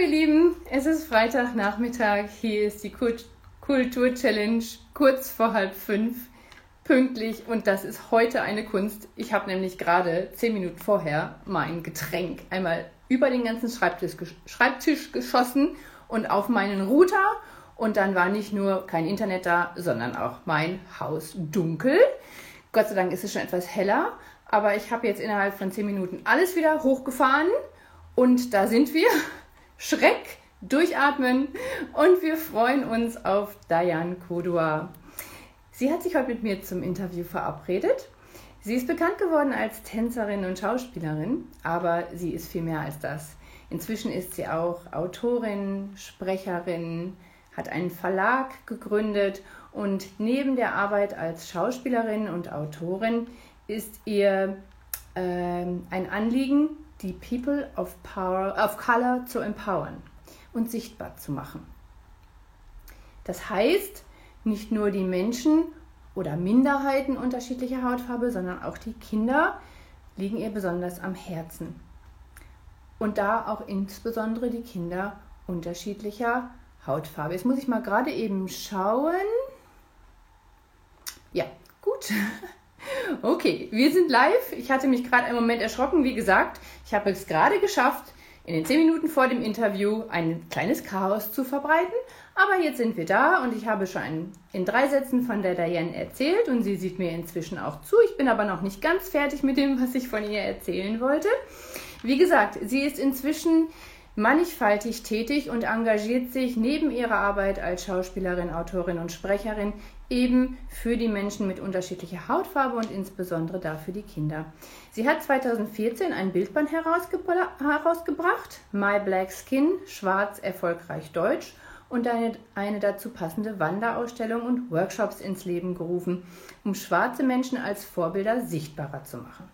ihr Lieben, es ist Freitagnachmittag. Hier ist die Kultur-Challenge kurz vor halb fünf, pünktlich. Und das ist heute eine Kunst. Ich habe nämlich gerade zehn Minuten vorher mein Getränk einmal über den ganzen Schreibtisch, Schreibtisch geschossen und auf meinen Router. Und dann war nicht nur kein Internet da, sondern auch mein Haus dunkel. Gott sei Dank ist es schon etwas heller. Aber ich habe jetzt innerhalb von zehn Minuten alles wieder hochgefahren. Und da sind wir. Schreck, durchatmen und wir freuen uns auf Diane Kodua. Sie hat sich heute mit mir zum Interview verabredet. Sie ist bekannt geworden als Tänzerin und Schauspielerin, aber sie ist viel mehr als das. Inzwischen ist sie auch Autorin, Sprecherin, hat einen Verlag gegründet und neben der Arbeit als Schauspielerin und Autorin ist ihr äh, ein Anliegen, die People of, Power, of Color zu empowern und sichtbar zu machen. Das heißt, nicht nur die Menschen oder Minderheiten unterschiedlicher Hautfarbe, sondern auch die Kinder liegen ihr besonders am Herzen. Und da auch insbesondere die Kinder unterschiedlicher Hautfarbe. Jetzt muss ich mal gerade eben schauen. Ja, gut. Okay, wir sind live. Ich hatte mich gerade einen Moment erschrocken. Wie gesagt, ich habe es gerade geschafft, in den zehn Minuten vor dem Interview ein kleines Chaos zu verbreiten. Aber jetzt sind wir da und ich habe schon in drei Sätzen von der Diane erzählt und sie sieht mir inzwischen auch zu. Ich bin aber noch nicht ganz fertig mit dem, was ich von ihr erzählen wollte. Wie gesagt, sie ist inzwischen mannigfaltig tätig und engagiert sich neben ihrer Arbeit als Schauspielerin, Autorin und Sprecherin eben für die Menschen mit unterschiedlicher Hautfarbe und insbesondere dafür die Kinder. Sie hat 2014 ein Bildband herausgebracht, My Black Skin, Schwarz erfolgreich Deutsch und eine, eine dazu passende Wanderausstellung und Workshops ins Leben gerufen, um schwarze Menschen als Vorbilder sichtbarer zu machen.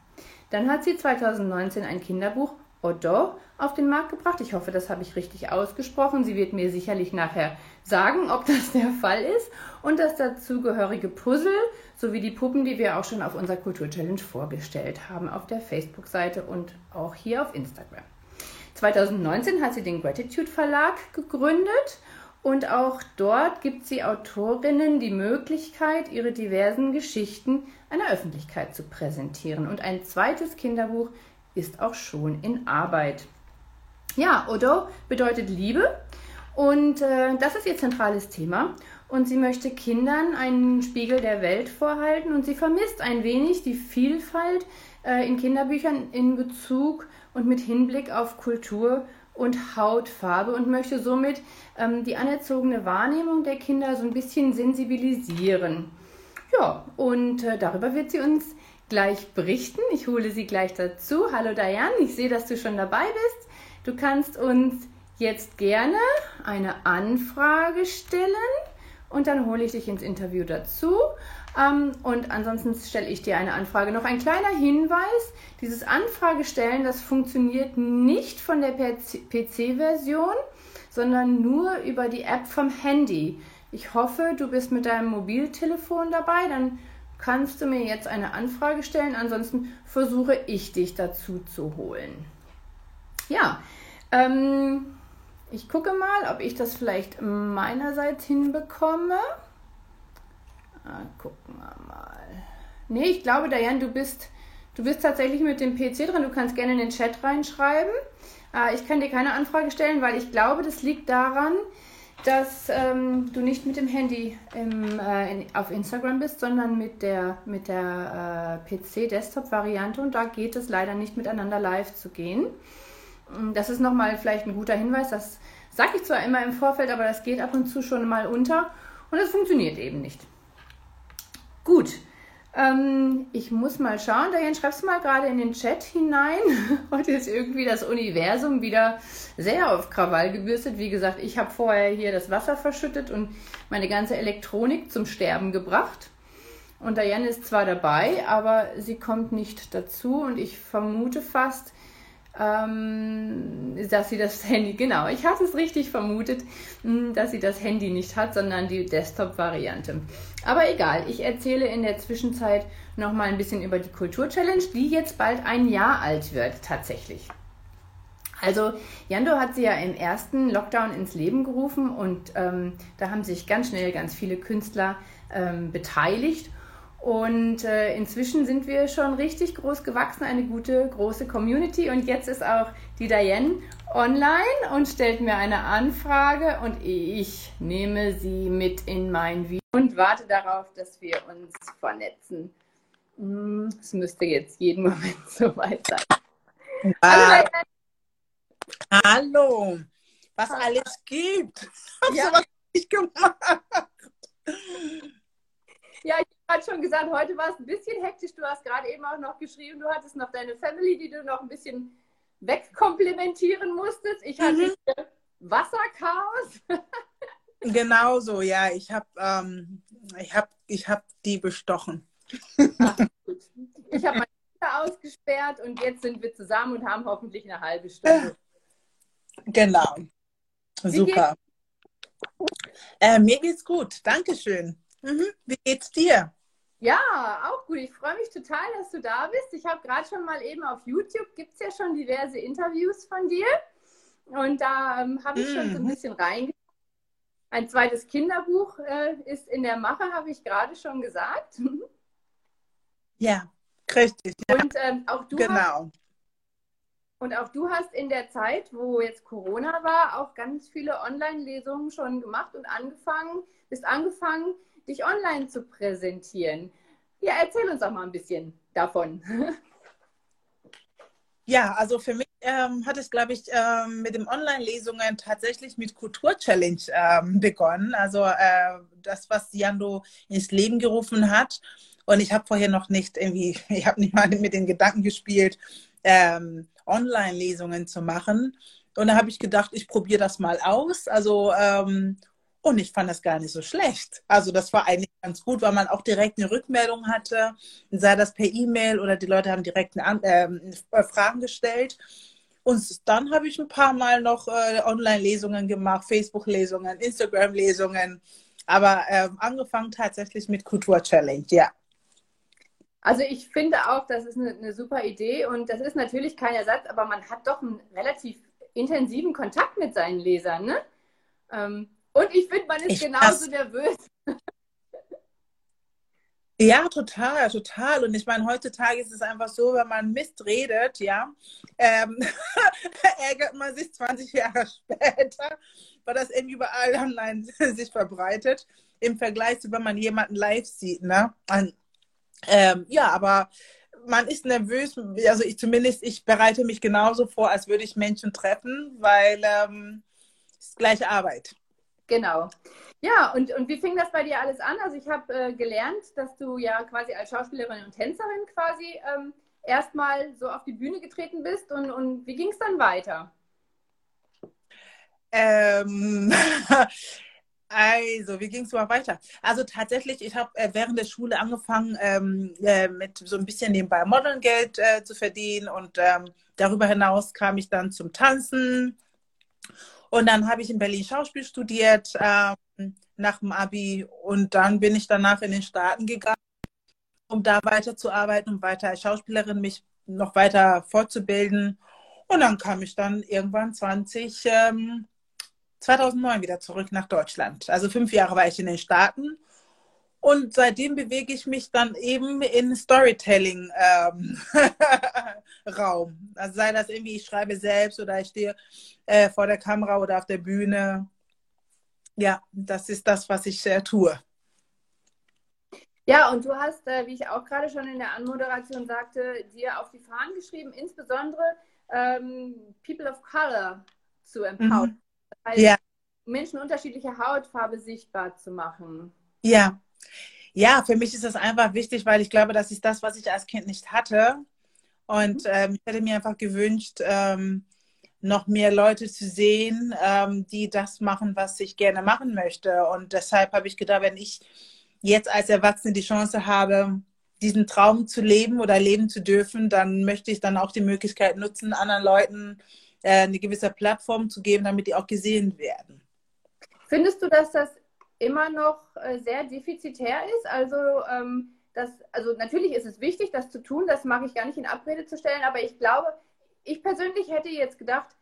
Dann hat sie 2019 ein Kinderbuch Odo auf den Markt gebracht. Ich hoffe, das habe ich richtig ausgesprochen. Sie wird mir sicherlich nachher sagen, ob das der Fall ist. Und das dazugehörige Puzzle sowie die Puppen, die wir auch schon auf unserer Kultur-Challenge vorgestellt haben, auf der Facebook-Seite und auch hier auf Instagram. 2019 hat sie den Gratitude Verlag gegründet und auch dort gibt sie Autorinnen die Möglichkeit, ihre diversen Geschichten einer Öffentlichkeit zu präsentieren. Und ein zweites Kinderbuch ist auch schon in Arbeit. Ja, Odo bedeutet Liebe und äh, das ist ihr zentrales Thema. Und sie möchte Kindern einen Spiegel der Welt vorhalten und sie vermisst ein wenig die Vielfalt äh, in Kinderbüchern in Bezug und mit Hinblick auf Kultur und Hautfarbe und möchte somit ähm, die anerzogene Wahrnehmung der Kinder so ein bisschen sensibilisieren. Ja, und äh, darüber wird sie uns gleich berichten. Ich hole sie gleich dazu. Hallo Diane, ich sehe, dass du schon dabei bist. Du kannst uns jetzt gerne eine Anfrage stellen und dann hole ich dich ins Interview dazu. Ähm, und ansonsten stelle ich dir eine Anfrage. Noch ein kleiner Hinweis: Dieses Anfragestellen, das funktioniert nicht von der PC-Version, sondern nur über die App vom Handy. Ich hoffe, du bist mit deinem Mobiltelefon dabei, dann kannst du mir jetzt eine Anfrage stellen. Ansonsten versuche ich dich dazu zu holen. Ja, ähm, ich gucke mal, ob ich das vielleicht meinerseits hinbekomme. Ah, gucken wir mal. Nee, ich glaube, Diane, du bist, du bist tatsächlich mit dem PC drin. Du kannst gerne in den Chat reinschreiben. Ah, ich kann dir keine Anfrage stellen, weil ich glaube, das liegt daran, dass ähm, du nicht mit dem Handy im, äh, in, auf Instagram bist, sondern mit der, mit der äh, PC-Desktop-Variante und da geht es leider nicht miteinander live zu gehen. Mm, das ist nochmal vielleicht ein guter Hinweis, das sage ich zwar immer im Vorfeld, aber das geht ab und zu schon mal unter und es funktioniert eben nicht. Gut, ähm, ich muss mal schauen. Diane, schreibst du mal gerade in den Chat hinein. Heute ist irgendwie das Universum wieder sehr auf Krawall gebürstet. Wie gesagt, ich habe vorher hier das Wasser verschüttet und meine ganze Elektronik zum Sterben gebracht. Und Diane ist zwar dabei, aber sie kommt nicht dazu und ich vermute fast, dass sie das Handy, genau, ich hatte es richtig vermutet, hm, dass sie das Handy nicht hat, sondern die Desktop-Variante. Aber egal, ich erzähle in der Zwischenzeit noch mal ein bisschen über die Kultur-Challenge, die jetzt bald ein Jahr alt wird, tatsächlich. Also Jando hat sie ja im ersten Lockdown ins Leben gerufen und ähm, da haben sich ganz schnell ganz viele Künstler ähm, beteiligt. Und äh, inzwischen sind wir schon richtig groß gewachsen, eine gute, große Community. Und jetzt ist auch die Diane online und stellt mir eine Anfrage und ich nehme sie mit in mein Video und warte darauf, dass wir uns vernetzen. Hm, es müsste jetzt jeden Moment soweit sein. Wow. Hallo, Hallo, was alles gibt. Hast ja. du was nicht gemacht? Ja, ich habe schon gesagt, heute war es ein bisschen hektisch. Du hast gerade eben auch noch geschrieben, du hattest noch deine Family, die du noch ein bisschen wegkomplementieren musstest. Ich hatte mhm. Wasserchaos. genau so, ja. Ich habe ähm, ich hab, ich hab die bestochen. Ach, ich habe meine Kinder ausgesperrt und jetzt sind wir zusammen und haben hoffentlich eine halbe Stunde. Genau. Super. Äh, mir geht's gut. Dankeschön. Mhm. Wie geht's dir? Ja, auch gut. Ich freue mich total, dass du da bist. Ich habe gerade schon mal eben auf YouTube, gibt es ja schon diverse Interviews von dir. Und da ähm, habe ich mhm. schon so ein mhm. bisschen reingeschaut. Ein zweites Kinderbuch äh, ist in der Mache, habe ich gerade schon gesagt. Ja, richtig. Ja. Und ähm, auch du genau. hast und auch du hast in der Zeit, wo jetzt Corona war, auch ganz viele Online-Lesungen schon gemacht und angefangen, bist angefangen, dich online zu präsentieren. Ja, erzähl uns doch mal ein bisschen davon. Ja, also für mich ähm, hat es, glaube ich, ähm, mit den Online-Lesungen tatsächlich mit Kultur-Challenge ähm, begonnen. Also äh, das, was Jando ins Leben gerufen hat. Und ich habe vorher noch nicht irgendwie, ich habe nicht mal mit den Gedanken gespielt, ähm, Online-Lesungen zu machen. Und da habe ich gedacht, ich probiere das mal aus. Also, ähm, und ich fand das gar nicht so schlecht. Also das war eigentlich ganz gut, weil man auch direkt eine Rückmeldung hatte, sei das per E-Mail oder die Leute haben direkt eine, äh, Fragen gestellt. Und dann habe ich ein paar Mal noch äh, Online-Lesungen gemacht, Facebook-Lesungen, Instagram-Lesungen, aber äh, angefangen tatsächlich mit Kultur-Challenge, ja. Also ich finde auch, das ist eine, eine, super Idee und das ist natürlich kein Ersatz, aber man hat doch einen relativ intensiven Kontakt mit seinen Lesern, ne? Ähm, und ich finde, man ist ich genauso nervös. Ja, total, total. Und ich meine, heutzutage ist es einfach so, wenn man Mist redet, ja, ähm, ärgert man sich 20 Jahre später, weil das irgendwie überall online sich verbreitet, im Vergleich zu, wenn man jemanden live sieht, ne? Und ähm, ja, aber man ist nervös, also ich zumindest, ich bereite mich genauso vor, als würde ich Menschen treffen, weil ähm, es ist gleiche Arbeit. Genau. Ja, und, und wie fing das bei dir alles an? Also ich habe äh, gelernt, dass du ja quasi als Schauspielerin und Tänzerin quasi ähm, erstmal so auf die Bühne getreten bist und, und wie ging es dann weiter? Ähm, Also, wie ging es mal weiter? Also tatsächlich, ich habe äh, während der Schule angefangen, ähm, äh, mit so ein bisschen nebenbei Modelgeld äh, zu verdienen und ähm, darüber hinaus kam ich dann zum Tanzen und dann habe ich in Berlin Schauspiel studiert ähm, nach dem Abi und dann bin ich danach in den Staaten gegangen, um da weiterzuarbeiten, um weiter als Schauspielerin mich noch weiter fortzubilden und dann kam ich dann irgendwann 20 ähm, 2009 wieder zurück nach Deutschland. Also fünf Jahre war ich in den Staaten. Und seitdem bewege ich mich dann eben in Storytelling-Raum. Ähm, also sei das irgendwie, ich schreibe selbst oder ich stehe äh, vor der Kamera oder auf der Bühne. Ja, das ist das, was ich äh, tue. Ja, und du hast, äh, wie ich auch gerade schon in der Anmoderation sagte, dir auf die Fahnen geschrieben, insbesondere ähm, People of Color zu empowern. Mhm. Also ja. Menschen unterschiedlicher Hautfarbe sichtbar zu machen. Ja. Ja, für mich ist das einfach wichtig, weil ich glaube, das ist das, was ich als Kind nicht hatte. Und mhm. ähm, ich hätte mir einfach gewünscht, ähm, noch mehr Leute zu sehen, ähm, die das machen, was ich gerne machen möchte. Und deshalb habe ich gedacht, wenn ich jetzt als Erwachsene die Chance habe, diesen Traum zu leben oder leben zu dürfen, dann möchte ich dann auch die Möglichkeit nutzen, anderen Leuten äh, eine gewisse Plattform zu geben, damit die auch gesehen werden. Findest du, dass das immer noch äh, sehr defizitär ist? Also, ähm, das, also natürlich ist es wichtig, das zu tun, das mag ich gar nicht in Abrede zu stellen, aber ich glaube, ich persönlich hätte jetzt gedacht,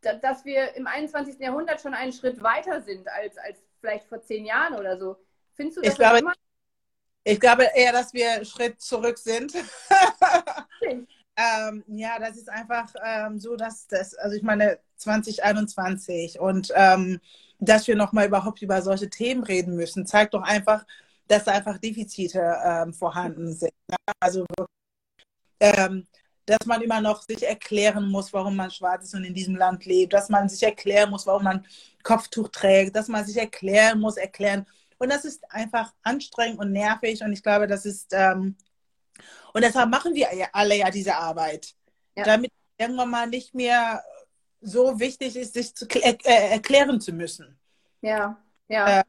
dass wir im 21. Jahrhundert schon einen Schritt weiter sind als, als vielleicht vor zehn Jahren oder so. Findest du das ich glaube, immer? Ich glaube eher, dass wir einen Schritt zurück sind. ähm, ja, das ist einfach ähm, so, dass das, also ich meine 2021 und ähm, dass wir nochmal überhaupt über solche Themen reden müssen, zeigt doch einfach, dass da einfach Defizite ähm, vorhanden sind. Ne? Also ähm, dass man immer noch sich erklären muss, warum man schwarz ist und in diesem Land lebt, dass man sich erklären muss, warum man Kopftuch trägt, dass man sich erklären muss, erklären. Und das ist einfach anstrengend und nervig und ich glaube, das ist, ähm, und deshalb machen wir alle ja diese Arbeit, ja. damit irgendwann mal nicht mehr so wichtig ist, sich zu äh, erklären zu müssen. Ja, ja. Äh,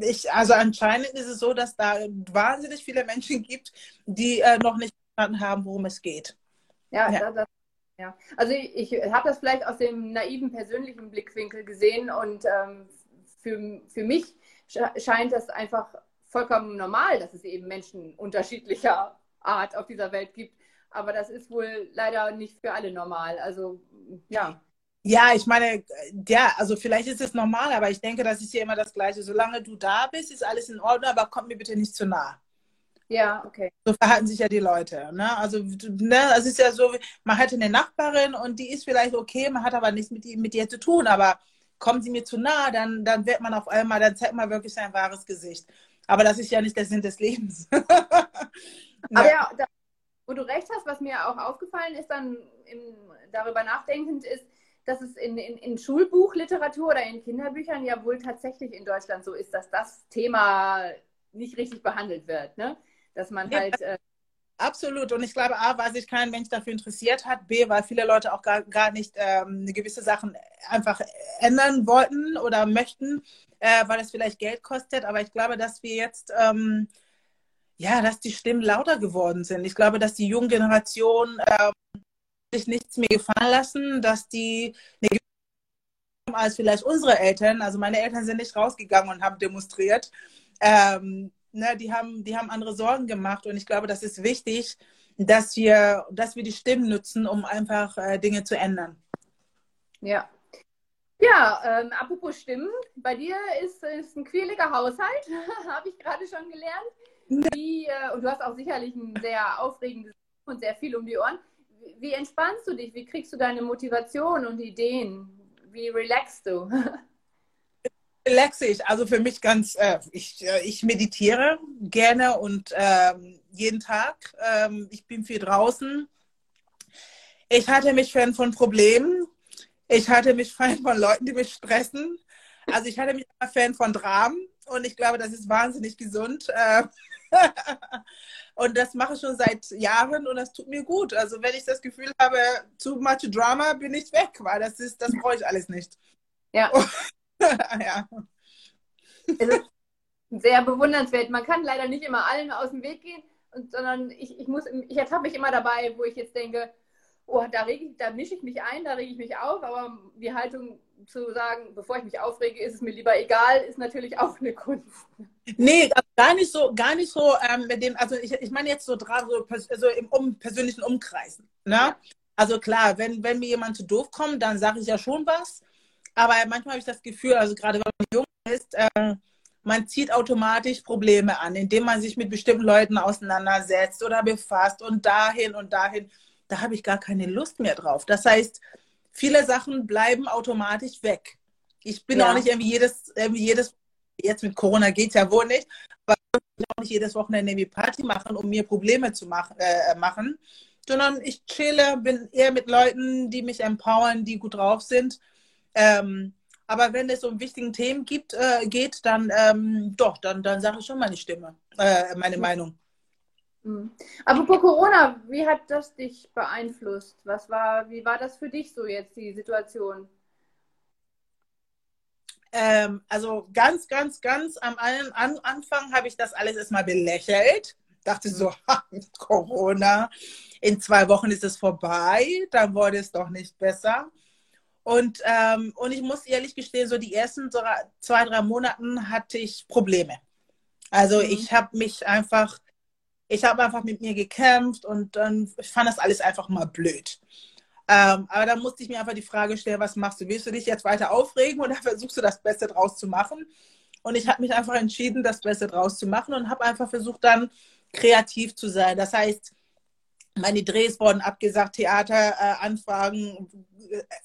ich, also anscheinend ist es so, dass da wahnsinnig viele Menschen gibt, die äh, noch nicht verstanden haben, worum es geht. Ja, ja. Das, ja. also ich, ich habe das vielleicht aus dem naiven persönlichen Blickwinkel gesehen und ähm, für, für mich scheint das einfach vollkommen normal, dass es eben Menschen unterschiedlicher Art auf dieser Welt gibt. Aber das ist wohl leider nicht für alle normal. Also ja. Ja, ich meine, ja, also vielleicht ist es normal, aber ich denke, das ist ja immer das Gleiche. Solange du da bist, ist alles in Ordnung, aber komm mir bitte nicht zu nah. Ja, okay. So verhalten sich ja die Leute. Ne? Also, ne, es ist ja so, man hat eine Nachbarin und die ist vielleicht okay, man hat aber nichts mit, mit ihr zu tun, aber kommen sie mir zu nah, dann, dann wird man auf einmal, dann zeigt man wirklich sein wahres Gesicht. Aber das ist ja nicht der Sinn des Lebens. aber ja, da, wo du recht hast, was mir auch aufgefallen ist, dann im, darüber nachdenkend ist, dass es in, in, in Schulbuchliteratur oder in Kinderbüchern ja wohl tatsächlich in Deutschland so ist, dass das Thema nicht richtig behandelt wird. Ne? Dass man ja, halt. Äh, absolut. Und ich glaube, A, weil sich kein Mensch dafür interessiert hat, B, weil viele Leute auch gar, gar nicht ähm, gewisse Sachen einfach ändern wollten oder möchten, äh, weil es vielleicht Geld kostet. Aber ich glaube, dass wir jetzt. Ähm, ja, dass die Stimmen lauter geworden sind. Ich glaube, dass die junge Generation ähm, sich nichts mehr gefallen lassen, dass die als vielleicht unsere Eltern, also meine Eltern sind nicht rausgegangen und haben demonstriert, ähm, ne, die, haben, die haben andere Sorgen gemacht und ich glaube, das ist wichtig, dass wir, dass wir die Stimmen nutzen, um einfach äh, Dinge zu ändern. Ja. Ja, ähm, apropos Stimmen, bei dir ist, ist ein quirliger Haushalt, habe ich gerade schon gelernt. Wie, und du hast auch sicherlich ein sehr aufregendes und sehr viel um die Ohren wie entspannst du dich? Wie kriegst du deine Motivation und Ideen? Wie relaxst du? Relaxe ich. Also für mich ganz, äh, ich, äh, ich meditiere gerne und ähm, jeden Tag. Ähm, ich bin viel draußen. Ich hatte mich Fan von Problemen. Ich hatte mich Fan von Leuten, die mich stressen. Also ich hatte mich Fan von Dramen und ich glaube, das ist wahnsinnig gesund. Äh, Und das mache ich schon seit Jahren und das tut mir gut. Also wenn ich das Gefühl habe, zu much Drama, bin ich weg, weil das ist, das brauche ich alles nicht. Ja. ja. Es ist sehr bewundernswert. Man kann leider nicht immer allen aus dem Weg gehen, sondern ich, ich muss, ich ertappe mich immer dabei, wo ich jetzt denke, oh, da, reg da mische ich mich ein, da rege ich mich auf, aber die Haltung zu sagen, bevor ich mich aufrege, ist es mir lieber egal, ist natürlich auch eine Kunst. Nee, gar nicht so, gar nicht so ähm, mit dem, also ich, ich meine jetzt so, so also im um, persönlichen Umkreis. Ne? Ja. Also klar, wenn, wenn mir jemand zu doof kommt, dann sage ich ja schon was. Aber manchmal habe ich das Gefühl, also gerade wenn man jung ist, äh, man zieht automatisch Probleme an, indem man sich mit bestimmten Leuten auseinandersetzt oder befasst und dahin und dahin. Da habe ich gar keine Lust mehr drauf. Das heißt, viele Sachen bleiben automatisch weg. Ich bin ja. auch nicht irgendwie jedes, irgendwie jedes, jetzt mit Corona geht es ja wohl nicht, aber ich auch nicht jedes Wochenende irgendwie Party machen, um mir Probleme zu mach, äh, machen, sondern ich chille, bin eher mit Leuten, die mich empowern, die gut drauf sind. Ähm, aber wenn es um wichtigen Themen gibt, äh, geht, dann ähm, doch, dann, dann sage ich schon meine Stimme, äh, meine Meinung. Mhm. Apropos Corona, wie hat das dich beeinflusst? Was war, wie war das für dich so jetzt, die Situation? Ähm, also ganz, ganz, ganz am an Anfang habe ich das alles erstmal belächelt. Dachte so, ha, Corona, in zwei Wochen ist es vorbei, dann wurde es doch nicht besser. Und, ähm, und ich muss ehrlich gestehen, so die ersten zwei, drei Monaten hatte ich Probleme. Also mhm. ich habe mich einfach ich habe einfach mit mir gekämpft und dann ich fand das alles einfach mal blöd. Ähm, aber da musste ich mir einfach die Frage stellen, was machst du? Willst du dich jetzt weiter aufregen oder versuchst du das Beste draus zu machen? Und ich habe mich einfach entschieden, das Beste draus zu machen und habe einfach versucht, dann kreativ zu sein. Das heißt, meine Drehs wurden abgesagt, Theateranfragen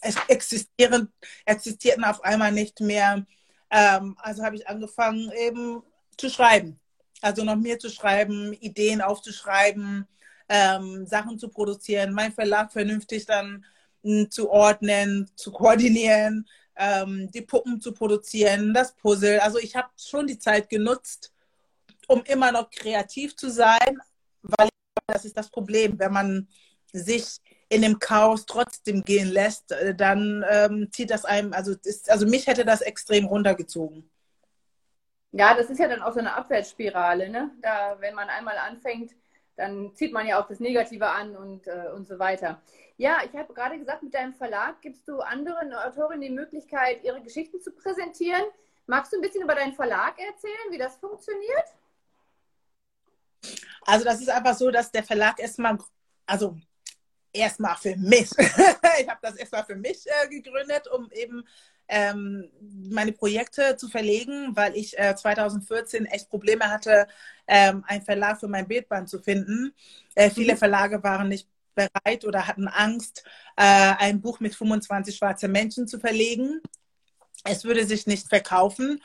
äh, existieren, existierten auf einmal nicht mehr. Ähm, also habe ich angefangen eben zu schreiben. Also noch mehr zu schreiben, Ideen aufzuschreiben, ähm, Sachen zu produzieren, mein Verlag vernünftig dann hm, zu ordnen, zu koordinieren, ähm, die Puppen zu produzieren, das Puzzle. Also ich habe schon die Zeit genutzt, um immer noch kreativ zu sein, weil das ist das Problem, wenn man sich in dem Chaos trotzdem gehen lässt, äh, dann ähm, zieht das einem, also, ist, also mich hätte das extrem runtergezogen. Ja, das ist ja dann auch so eine Abwärtsspirale, ne? Da, wenn man einmal anfängt, dann zieht man ja auch das Negative an und, äh, und so weiter. Ja, ich habe gerade gesagt, mit deinem Verlag gibst du anderen Autorinnen die Möglichkeit, ihre Geschichten zu präsentieren. Magst du ein bisschen über deinen Verlag erzählen, wie das funktioniert? Also das ist einfach so, dass der Verlag erstmal, also erstmal für mich, ich habe das erstmal für mich äh, gegründet, um eben ähm, meine Projekte zu verlegen, weil ich äh, 2014 echt Probleme hatte, ähm, einen Verlag für mein Bildband zu finden. Äh, viele mhm. Verlage waren nicht bereit oder hatten Angst, äh, ein Buch mit 25 schwarzen Menschen zu verlegen. Es würde sich nicht verkaufen.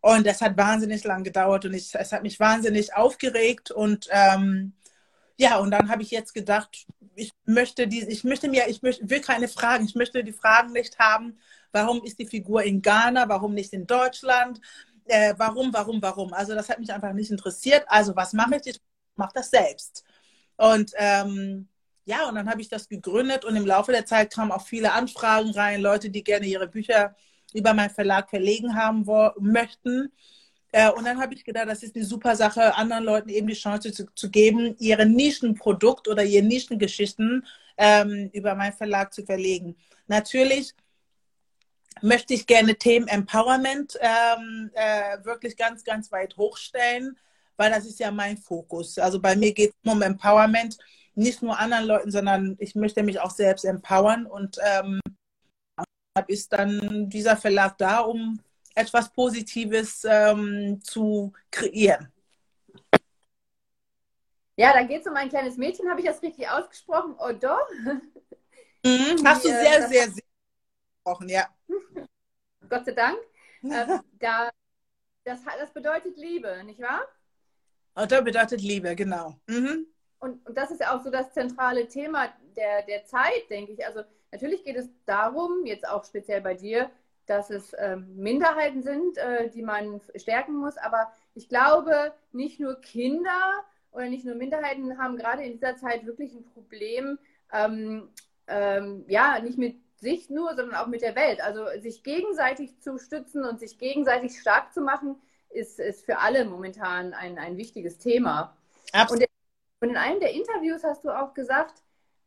Und das hat wahnsinnig lang gedauert und ich, es hat mich wahnsinnig aufgeregt. Und ähm, ja, und dann habe ich jetzt gedacht, ich möchte die, ich möchte mir, ich möchte, will keine Fragen, ich möchte die Fragen nicht haben, warum ist die Figur in Ghana, warum nicht in Deutschland, äh, warum, warum, warum. Also das hat mich einfach nicht interessiert. Also was mache ich? Ich mache das selbst. Und ähm, ja, und dann habe ich das gegründet und im Laufe der Zeit kamen auch viele Anfragen rein, Leute, die gerne ihre Bücher über meinen Verlag verlegen haben möchten. Äh, und dann habe ich gedacht, das ist eine super Sache, anderen Leuten eben die Chance zu, zu geben, ihre Nischenprodukt oder ihre Nischengeschichten ähm, über meinen Verlag zu verlegen. Natürlich möchte ich gerne Themen Empowerment ähm, äh, wirklich ganz, ganz weit hochstellen, weil das ist ja mein Fokus. Also bei mir geht es um Empowerment nicht nur anderen Leuten, sondern ich möchte mich auch selbst empowern und ähm, ist dann dieser Verlag da, um etwas Positives ähm, zu kreieren. Ja, dann geht es um ein kleines Mädchen, habe ich das richtig ausgesprochen? Odo? Mhm, hast du äh, sehr, sehr, sehr gesprochen, ja. Gott sei Dank. Äh, da, das, das bedeutet Liebe, nicht wahr? Odo bedeutet Liebe, genau. Mhm und, und das ist ja auch so das zentrale Thema der, der Zeit, denke ich. Also natürlich geht es darum, jetzt auch speziell bei dir, dass es ähm, Minderheiten sind, äh, die man stärken muss. Aber ich glaube, nicht nur Kinder oder nicht nur Minderheiten haben gerade in dieser Zeit wirklich ein Problem, ähm, ähm, ja, nicht mit sich nur, sondern auch mit der Welt. Also sich gegenseitig zu stützen und sich gegenseitig stark zu machen, ist, ist für alle momentan ein, ein wichtiges Thema. Absolut. Und in einem der Interviews hast du auch gesagt,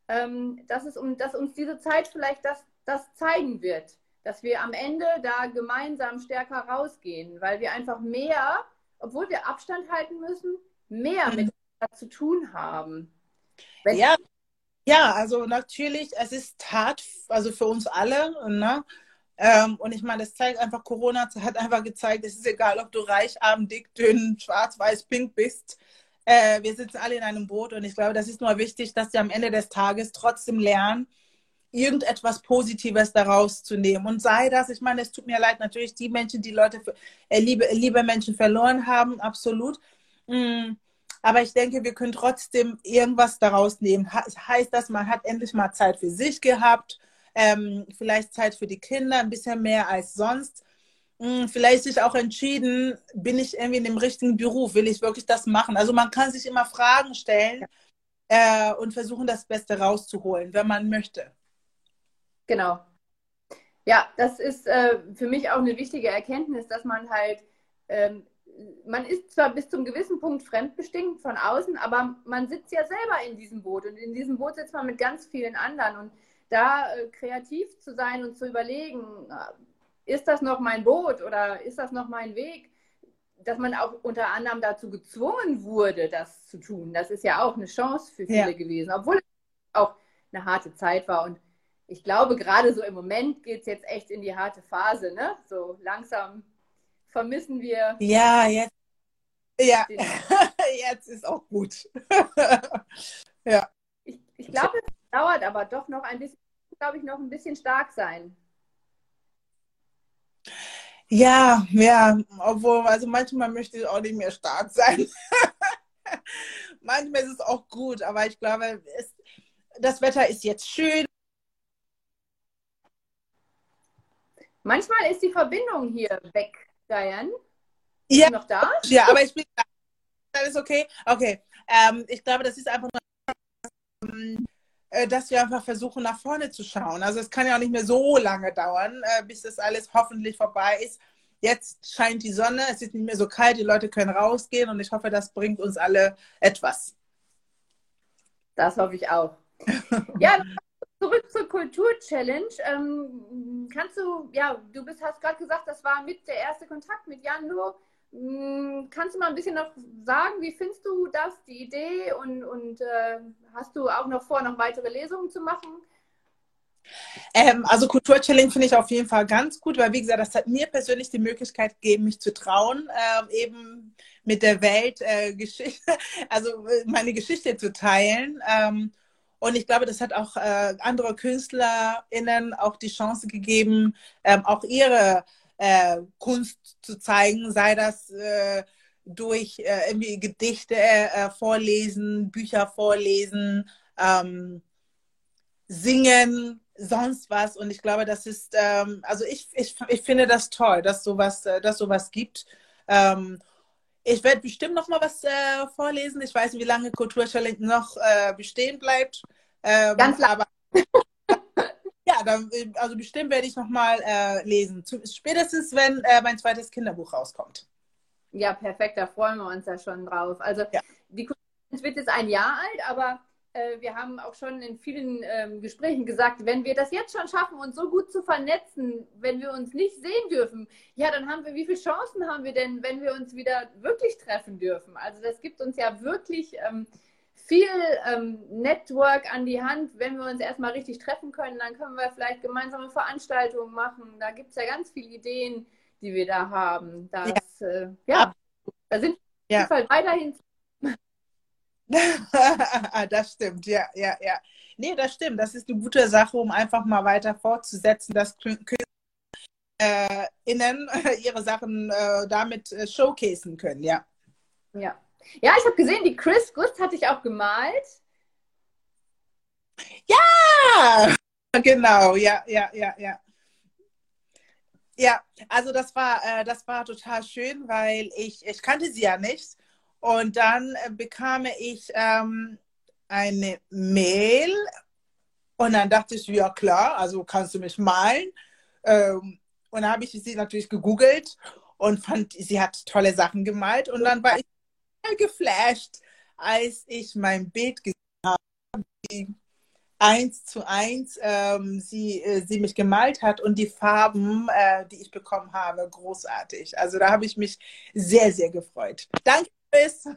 ähm, dass, es um, dass uns diese Zeit vielleicht das, das zeigen wird, dass wir am Ende da gemeinsam stärker rausgehen, weil wir einfach mehr, obwohl wir Abstand halten müssen, mehr mhm. mit zu tun haben. Wenn ja, ja, also natürlich, es ist hart, also für uns alle. Ne? Ähm, und ich meine, das zeigt einfach, Corona hat einfach gezeigt, es ist egal, ob du reich, arm, dick, dünn, schwarz, weiß, pink bist. Äh, wir sitzen alle in einem Boot und ich glaube, das ist nur wichtig, dass sie am Ende des Tages trotzdem lernen, irgendetwas Positives daraus zu nehmen. Und sei das, ich meine, es tut mir leid, natürlich die Menschen, die Leute, äh, liebe, liebe Menschen verloren haben, absolut. Mm, aber ich denke, wir können trotzdem irgendwas daraus nehmen. heißt das, man hat endlich mal Zeit für sich gehabt, ähm, vielleicht Zeit für die Kinder, ein bisschen mehr als sonst. Hm, vielleicht sich auch entschieden, bin ich irgendwie in dem richtigen Beruf, will ich wirklich das machen? Also man kann sich immer Fragen stellen äh, und versuchen, das Beste rauszuholen, wenn man möchte. Genau. Ja, das ist äh, für mich auch eine wichtige Erkenntnis, dass man halt, ähm, man ist zwar bis zum gewissen Punkt fremdbestimmt von außen, aber man sitzt ja selber in diesem Boot und in diesem Boot sitzt man mit ganz vielen anderen und da äh, kreativ zu sein und zu überlegen, ist das noch mein Boot oder ist das noch mein Weg? Dass man auch unter anderem dazu gezwungen wurde, das zu tun. Das ist ja auch eine Chance für viele ja. gewesen, obwohl es auch eine harte Zeit war. Und ich glaube, gerade so im Moment geht es jetzt echt in die harte Phase, ne? So langsam vermissen wir. Ja, jetzt. Ja, jetzt ist auch gut. ja. Ich, ich glaube, es dauert aber doch noch ein bisschen, glaube ich, noch ein bisschen stark sein. Ja, ja, obwohl, also manchmal möchte ich auch nicht mehr stark sein. manchmal ist es auch gut, aber ich glaube, es, das Wetter ist jetzt schön. Manchmal ist die Verbindung hier weg, Diane. Bist ja. noch da? Ja, aber ich bin da. Alles okay? Okay. Ähm, ich glaube, das ist einfach nur, ähm, äh, dass wir einfach versuchen, nach vorne zu schauen. Also es kann ja auch nicht mehr so lange dauern, äh, bis das alles hoffentlich vorbei ist. Jetzt scheint die Sonne, es ist nicht mehr so kalt, die Leute können rausgehen und ich hoffe, das bringt uns alle etwas. Das hoffe ich auch. ja, zurück zur Kultur-Challenge. Ähm, kannst du, ja, du bist, hast gerade gesagt, das war mit der erste Kontakt mit Jando. Ähm, kannst du mal ein bisschen noch sagen, wie findest du das, die Idee und, und äh, hast du auch noch vor, noch weitere Lesungen zu machen? Ähm, also Kultur-Challenge finde ich auf jeden Fall ganz gut, weil wie gesagt, das hat mir persönlich die Möglichkeit gegeben, mich zu trauen, äh, eben mit der Welt äh, Geschichte, also äh, meine Geschichte zu teilen. Ähm, und ich glaube, das hat auch äh, andere KünstlerInnen auch die Chance gegeben, ähm, auch ihre äh, Kunst zu zeigen, sei das äh, durch äh, irgendwie Gedichte äh, vorlesen, Bücher vorlesen, ähm, singen, sonst was. Und ich glaube, das ist, ähm, also ich, ich, ich finde das toll, dass sowas, äh, dass sowas gibt. Ähm, ich werde bestimmt noch mal was äh, vorlesen. Ich weiß nicht, wie lange Kulturchallenge noch äh, bestehen bleibt. Ähm, Ganz lange. ja, dann, also bestimmt werde ich noch mal äh, lesen. Spätestens, wenn äh, mein zweites Kinderbuch rauskommt. Ja, perfekt. Da freuen wir uns ja schon drauf. Also ja. die Kulturchallenge wird jetzt ein Jahr alt, aber äh, wir haben auch schon in vielen ähm, Gesprächen gesagt, wenn wir das jetzt schon schaffen, uns so gut zu vernetzen, wenn wir uns nicht sehen dürfen, ja, dann haben wir, wie viele Chancen haben wir denn, wenn wir uns wieder wirklich treffen dürfen? Also das gibt uns ja wirklich ähm, viel ähm, Network an die Hand. Wenn wir uns erstmal richtig treffen können, dann können wir vielleicht gemeinsame Veranstaltungen machen. Da gibt es ja ganz viele Ideen, die wir da haben. Das, ja, äh, ja da sind wir auf jeden Fall weiterhin das stimmt, ja, ja, ja. Nee, das stimmt. Das ist eine gute Sache, um einfach mal weiter fortzusetzen, dass äh, innen ihre Sachen äh, damit äh, showcasen können, ja. Ja. Ja, ich habe gesehen, die Chris Gust hatte ich auch gemalt. Ja, genau, ja, ja, ja, ja. Ja, also das war, äh, das war total schön, weil ich, ich kannte sie ja nicht. Und dann äh, bekam ich ähm, eine Mail und dann dachte ich, ja klar, also kannst du mich malen. Ähm, und dann habe ich sie natürlich gegoogelt und fand, sie hat tolle Sachen gemalt. Und dann war ich geflasht, als ich mein Bild gesehen habe, wie eins zu eins ähm, sie, äh, sie mich gemalt hat und die Farben, äh, die ich bekommen habe, großartig. Also da habe ich mich sehr, sehr gefreut. Danke bist.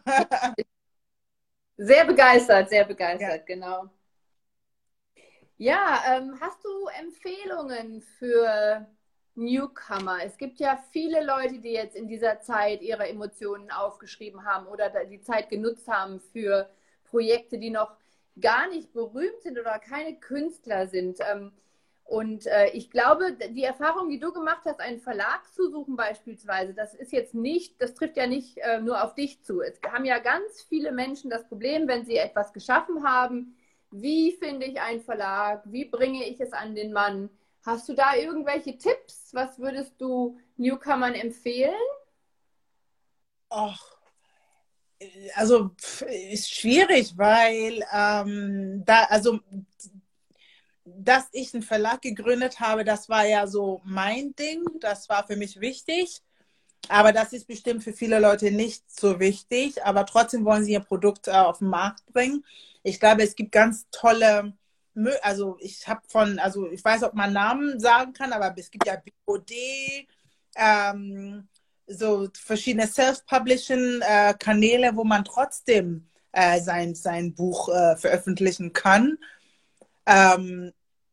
sehr begeistert, sehr begeistert, ja. genau. Ja, ähm, hast du Empfehlungen für Newcomer? Es gibt ja viele Leute, die jetzt in dieser Zeit ihre Emotionen aufgeschrieben haben oder die Zeit genutzt haben für Projekte, die noch gar nicht berühmt sind oder keine Künstler sind. Ähm, und äh, ich glaube, die Erfahrung, die du gemacht hast, einen Verlag zu suchen beispielsweise, das ist jetzt nicht, das trifft ja nicht äh, nur auf dich zu. Es haben ja ganz viele Menschen das Problem, wenn sie etwas geschaffen haben, wie finde ich einen Verlag, wie bringe ich es an den Mann? Hast du da irgendwelche Tipps? Was würdest du Newcomern empfehlen? Ach, also ist schwierig, weil ähm, da, also dass ich einen Verlag gegründet habe, das war ja so mein Ding. Das war für mich wichtig. Aber das ist bestimmt für viele Leute nicht so wichtig. Aber trotzdem wollen sie ihr Produkt äh, auf den Markt bringen. Ich glaube, es gibt ganz tolle, also ich habe von, also ich weiß, ob man Namen sagen kann, aber es gibt ja BOD, ähm, so verschiedene Self-Publishing-Kanäle, äh, wo man trotzdem äh, sein, sein Buch äh, veröffentlichen kann. Ähm,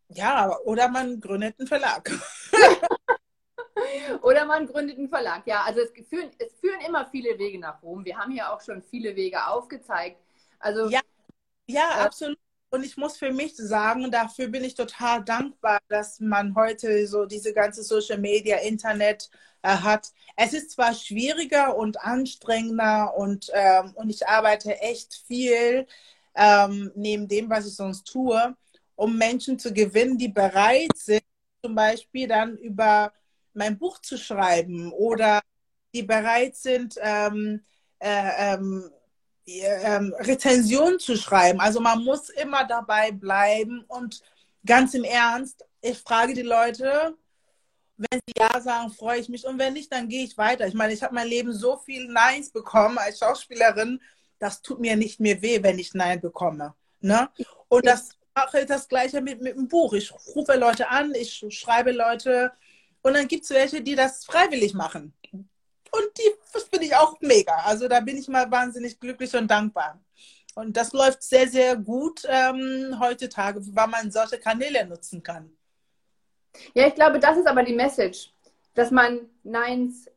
Ja, oder man gründet einen Verlag. oder man gründet einen Verlag. Ja, also es führen, es führen immer viele Wege nach Rom. Wir haben hier auch schon viele Wege aufgezeigt. Also ja, ja äh, absolut. Und ich muss für mich sagen, dafür bin ich total dankbar, dass man heute so diese ganze Social Media, Internet äh, hat. Es ist zwar schwieriger und anstrengender und, ähm, und ich arbeite echt viel ähm, neben dem, was ich sonst tue, um Menschen zu gewinnen, die bereit sind, zum Beispiel dann über mein Buch zu schreiben oder die bereit sind, ähm, äh, ähm, ähm, Rezension zu schreiben. Also man muss immer dabei bleiben und ganz im Ernst, ich frage die Leute, wenn sie ja sagen, freue ich mich und wenn nicht, dann gehe ich weiter. Ich meine, ich habe mein Leben so viel Neins bekommen als Schauspielerin, das tut mir nicht mehr weh, wenn ich Nein bekomme. Ne? Und das mache das gleiche mit, mit dem Buch. Ich rufe Leute an, ich schreibe Leute und dann gibt es welche, die das freiwillig machen. Und die, das finde ich auch mega. Also da bin ich mal wahnsinnig glücklich und dankbar. Und das läuft sehr, sehr gut ähm, heutzutage, weil man solche Kanäle nutzen kann. Ja, ich glaube, das ist aber die Message, dass man Neins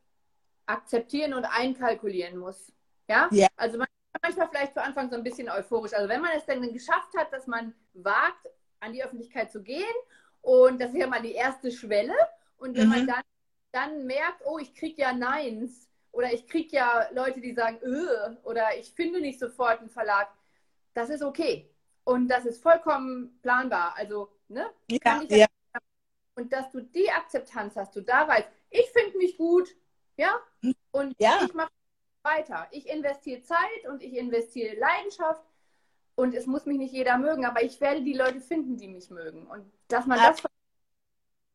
akzeptieren und einkalkulieren muss. Ja? ja. Also man manchmal vielleicht für Anfang so ein bisschen euphorisch. Also wenn man es dann geschafft hat, dass man wagt, an die Öffentlichkeit zu gehen und das ist ja mal die erste Schwelle und wenn mhm. man dann dann merkt, oh, ich kriege ja Neins oder ich kriege ja Leute, die sagen, öh, oder ich finde nicht sofort einen Verlag, das ist okay. Und das ist vollkommen planbar. Also, ne? Ja, ja. Und dass du die Akzeptanz hast, du da weißt, ich finde mich gut, ja, und ja. ich mache weiter. Ich investiere Zeit und ich investiere Leidenschaft und es muss mich nicht jeder mögen, aber ich werde die Leute finden, die mich mögen. Und dass man das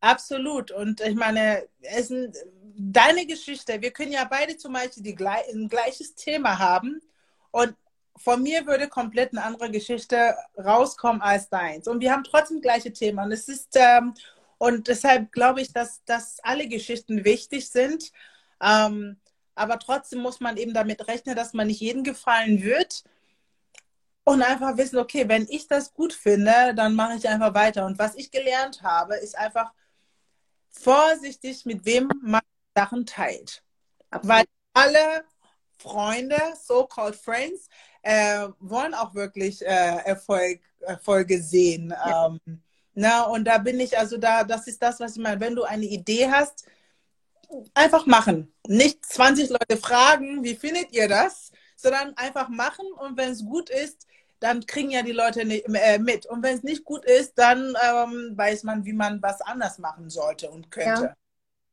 Absolut. Und ich meine, es ist deine Geschichte. Wir können ja beide zum Beispiel die, ein gleiches Thema haben. Und von mir würde komplett eine andere Geschichte rauskommen als deins. Und wir haben trotzdem gleiche Themen. Und es ist, ähm, und deshalb glaube ich, dass, dass alle Geschichten wichtig sind. Ähm, aber trotzdem muss man eben damit rechnen, dass man nicht jedem gefallen wird. Und einfach wissen, okay, wenn ich das gut finde, dann mache ich einfach weiter. Und was ich gelernt habe, ist einfach, vorsichtig, mit wem man Sachen teilt. Absolut. Weil alle Freunde, so-called Friends, äh, wollen auch wirklich äh, Erfolg, Erfolge sehen. Ja. Ähm, na, und da bin ich, also da, das ist das, was ich meine. Wenn du eine Idee hast, einfach machen. Nicht 20 Leute fragen, wie findet ihr das, sondern einfach machen und wenn es gut ist, dann kriegen ja die Leute nicht, äh, mit. Und wenn es nicht gut ist, dann ähm, weiß man, wie man was anders machen sollte und könnte. Ja.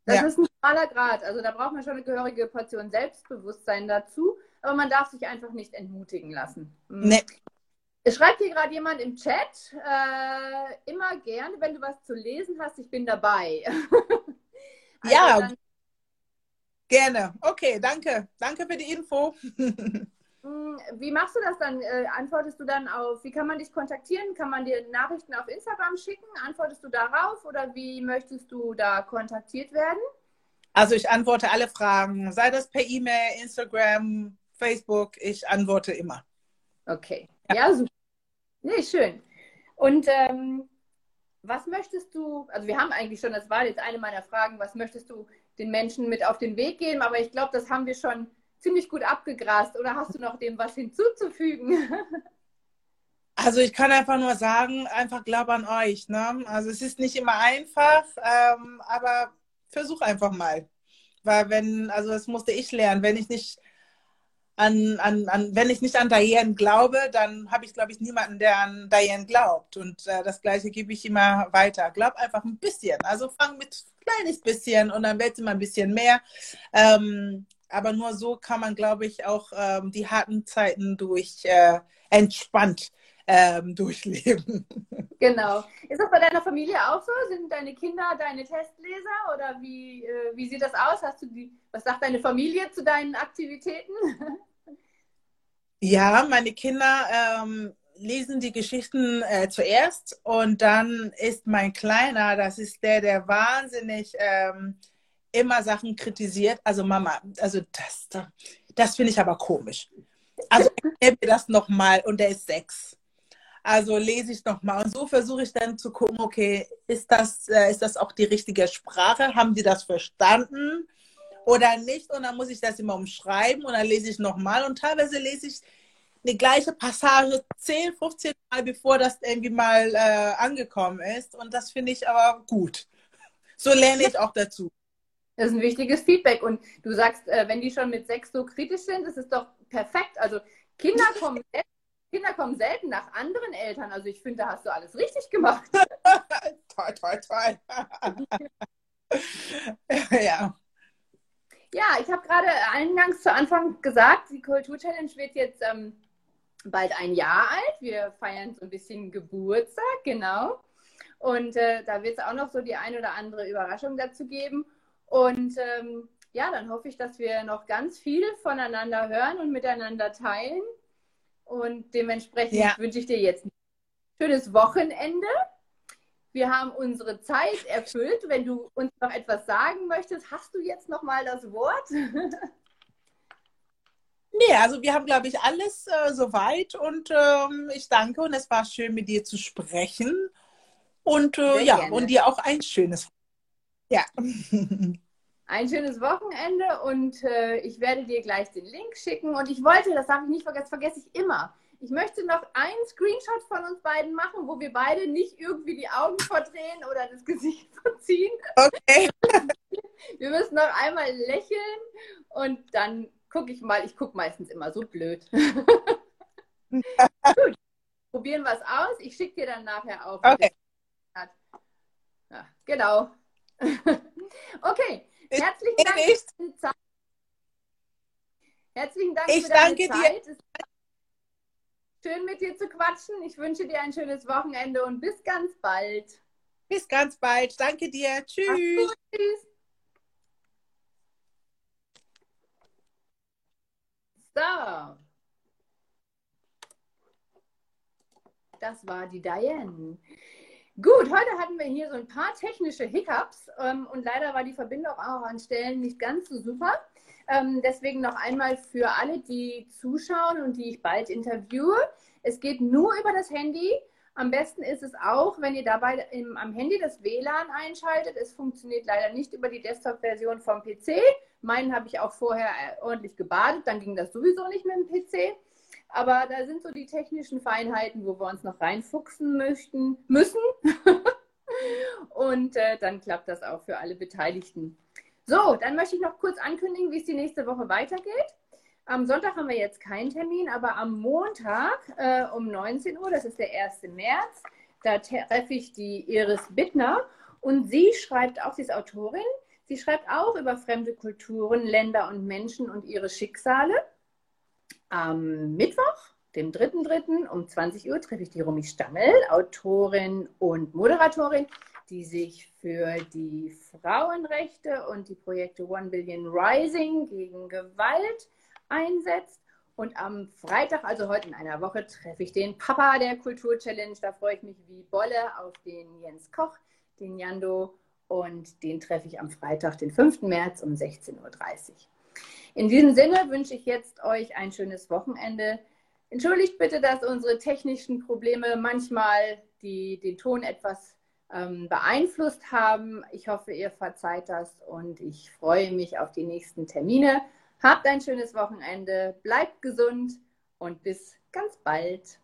Das ja. ist ein schmaler Grad. Also da braucht man schon eine gehörige Portion Selbstbewusstsein dazu, aber man darf sich einfach nicht entmutigen lassen. Mhm. Nee. Es schreibt hier gerade jemand im Chat, äh, immer gerne, wenn du was zu lesen hast, ich bin dabei. also ja, dann... gerne. Okay, danke. Danke für die Info. Hm, wie machst du das dann? Äh, antwortest du dann auf, wie kann man dich kontaktieren? Kann man dir Nachrichten auf Instagram schicken? Antwortest du darauf oder wie möchtest du da kontaktiert werden? Also ich antworte alle Fragen, sei das per E-Mail, Instagram, Facebook, ich antworte immer. Okay, ja, ja super. Nee, schön. Und ähm, was möchtest du, also wir haben eigentlich schon, das war jetzt eine meiner Fragen, was möchtest du den Menschen mit auf den Weg geben, aber ich glaube, das haben wir schon ziemlich gut abgegrast. Oder hast du noch dem was hinzuzufügen? Also ich kann einfach nur sagen, einfach glaub an euch. Ne? Also es ist nicht immer einfach, ähm, aber versuch einfach mal. Weil wenn, also das musste ich lernen, wenn ich nicht an, an, an wenn ich nicht an Diane glaube, dann habe ich, glaube ich, niemanden, der an Diane glaubt. Und äh, das Gleiche gebe ich immer weiter. Glaub einfach ein bisschen. Also fang mit kleines bisschen und dann wird es immer ein bisschen mehr. Ähm, aber nur so kann man, glaube ich, auch ähm, die harten Zeiten durch äh, entspannt ähm, durchleben. Genau. Ist das bei deiner Familie auch so? Sind deine Kinder deine Testleser oder wie, äh, wie sieht das aus? Hast du die, was sagt deine Familie zu deinen Aktivitäten? Ja, meine Kinder ähm, lesen die Geschichten äh, zuerst und dann ist mein Kleiner, das ist der, der wahnsinnig ähm, immer Sachen kritisiert. Also Mama, also das, das finde ich aber komisch. Also erklär mir das nochmal und der ist sechs. Also lese ich nochmal. Und so versuche ich dann zu gucken, okay, ist das, äh, ist das auch die richtige Sprache? Haben die das verstanden oder nicht? Und dann muss ich das immer umschreiben und dann lese ich nochmal. Und teilweise lese ich eine gleiche Passage 10, 15 Mal, bevor das irgendwie mal äh, angekommen ist. Und das finde ich aber gut. So lerne ich auch dazu. Das ist ein wichtiges Feedback. Und du sagst, äh, wenn die schon mit sechs so kritisch sind, das ist doch perfekt. Also Kinder kommen, Kinder kommen selten nach anderen Eltern. Also ich finde, da hast du alles richtig gemacht. toll, toll, toll. ja. Ja, ich habe gerade eingangs zu Anfang gesagt, die Kultur-Challenge wird jetzt ähm, bald ein Jahr alt. Wir feiern so ein bisschen Geburtstag, genau. Und äh, da wird es auch noch so die ein oder andere Überraschung dazu geben. Und ähm, ja, dann hoffe ich, dass wir noch ganz viel voneinander hören und miteinander teilen. Und dementsprechend ja. wünsche ich dir jetzt ein schönes Wochenende. Wir haben unsere Zeit erfüllt. Wenn du uns noch etwas sagen möchtest, hast du jetzt noch mal das Wort? Nee, also wir haben, glaube ich, alles äh, soweit und ähm, ich danke und es war schön, mit dir zu sprechen. Und äh, ja, gerne. und dir auch ein schönes. Ja. Ein schönes Wochenende und äh, ich werde dir gleich den Link schicken. Und ich wollte, das darf ich nicht vergessen, vergesse ich immer. Ich möchte noch einen Screenshot von uns beiden machen, wo wir beide nicht irgendwie die Augen verdrehen oder das Gesicht verziehen. Okay. Wir müssen noch einmal lächeln und dann gucke ich mal, ich gucke meistens immer so blöd. Gut, probieren wir es aus. Ich schicke dir dann nachher auch. Okay. Ja, genau. okay, herzlichen Dank für deine Zeit. Herzlichen Dank ich für deine danke Zeit. Dir. Schön mit dir zu quatschen. Ich wünsche dir ein schönes Wochenende und bis ganz bald. Bis ganz bald. Danke dir. Tschüss. Tschüss. So. Das war die Diane. Gut, heute hatten wir hier so ein paar technische Hiccups ähm, und leider war die Verbindung auch an Stellen nicht ganz so super. Ähm, deswegen noch einmal für alle, die zuschauen und die ich bald interviewe. Es geht nur über das Handy. Am besten ist es auch, wenn ihr dabei im, am Handy das WLAN einschaltet. Es funktioniert leider nicht über die Desktop-Version vom PC. Meinen habe ich auch vorher äh, ordentlich gebadet, dann ging das sowieso nicht mit dem PC. Aber da sind so die technischen Feinheiten, wo wir uns noch reinfuchsen möchten, müssen. Und äh, dann klappt das auch für alle Beteiligten. So, dann möchte ich noch kurz ankündigen, wie es die nächste Woche weitergeht. Am Sonntag haben wir jetzt keinen Termin, aber am Montag äh, um 19 Uhr, das ist der 1. März, da treffe ich die Iris Bittner und sie schreibt auch, sie ist Autorin, sie schreibt auch über fremde Kulturen, Länder und Menschen und ihre Schicksale. Am Mittwoch, dem 3.3. um 20 Uhr treffe ich die Romy Stammel, Autorin und Moderatorin, die sich für die Frauenrechte und die Projekte One Billion Rising gegen Gewalt einsetzt. Und am Freitag, also heute in einer Woche, treffe ich den Papa der Kultur Challenge. Da freue ich mich wie Bolle auf den Jens Koch, den Jando und den treffe ich am Freitag, den 5. März um 16.30 Uhr. In diesem Sinne wünsche ich jetzt euch ein schönes Wochenende. Entschuldigt bitte, dass unsere technischen Probleme manchmal die, den Ton etwas ähm, beeinflusst haben. Ich hoffe, ihr verzeiht das und ich freue mich auf die nächsten Termine. Habt ein schönes Wochenende, bleibt gesund und bis ganz bald.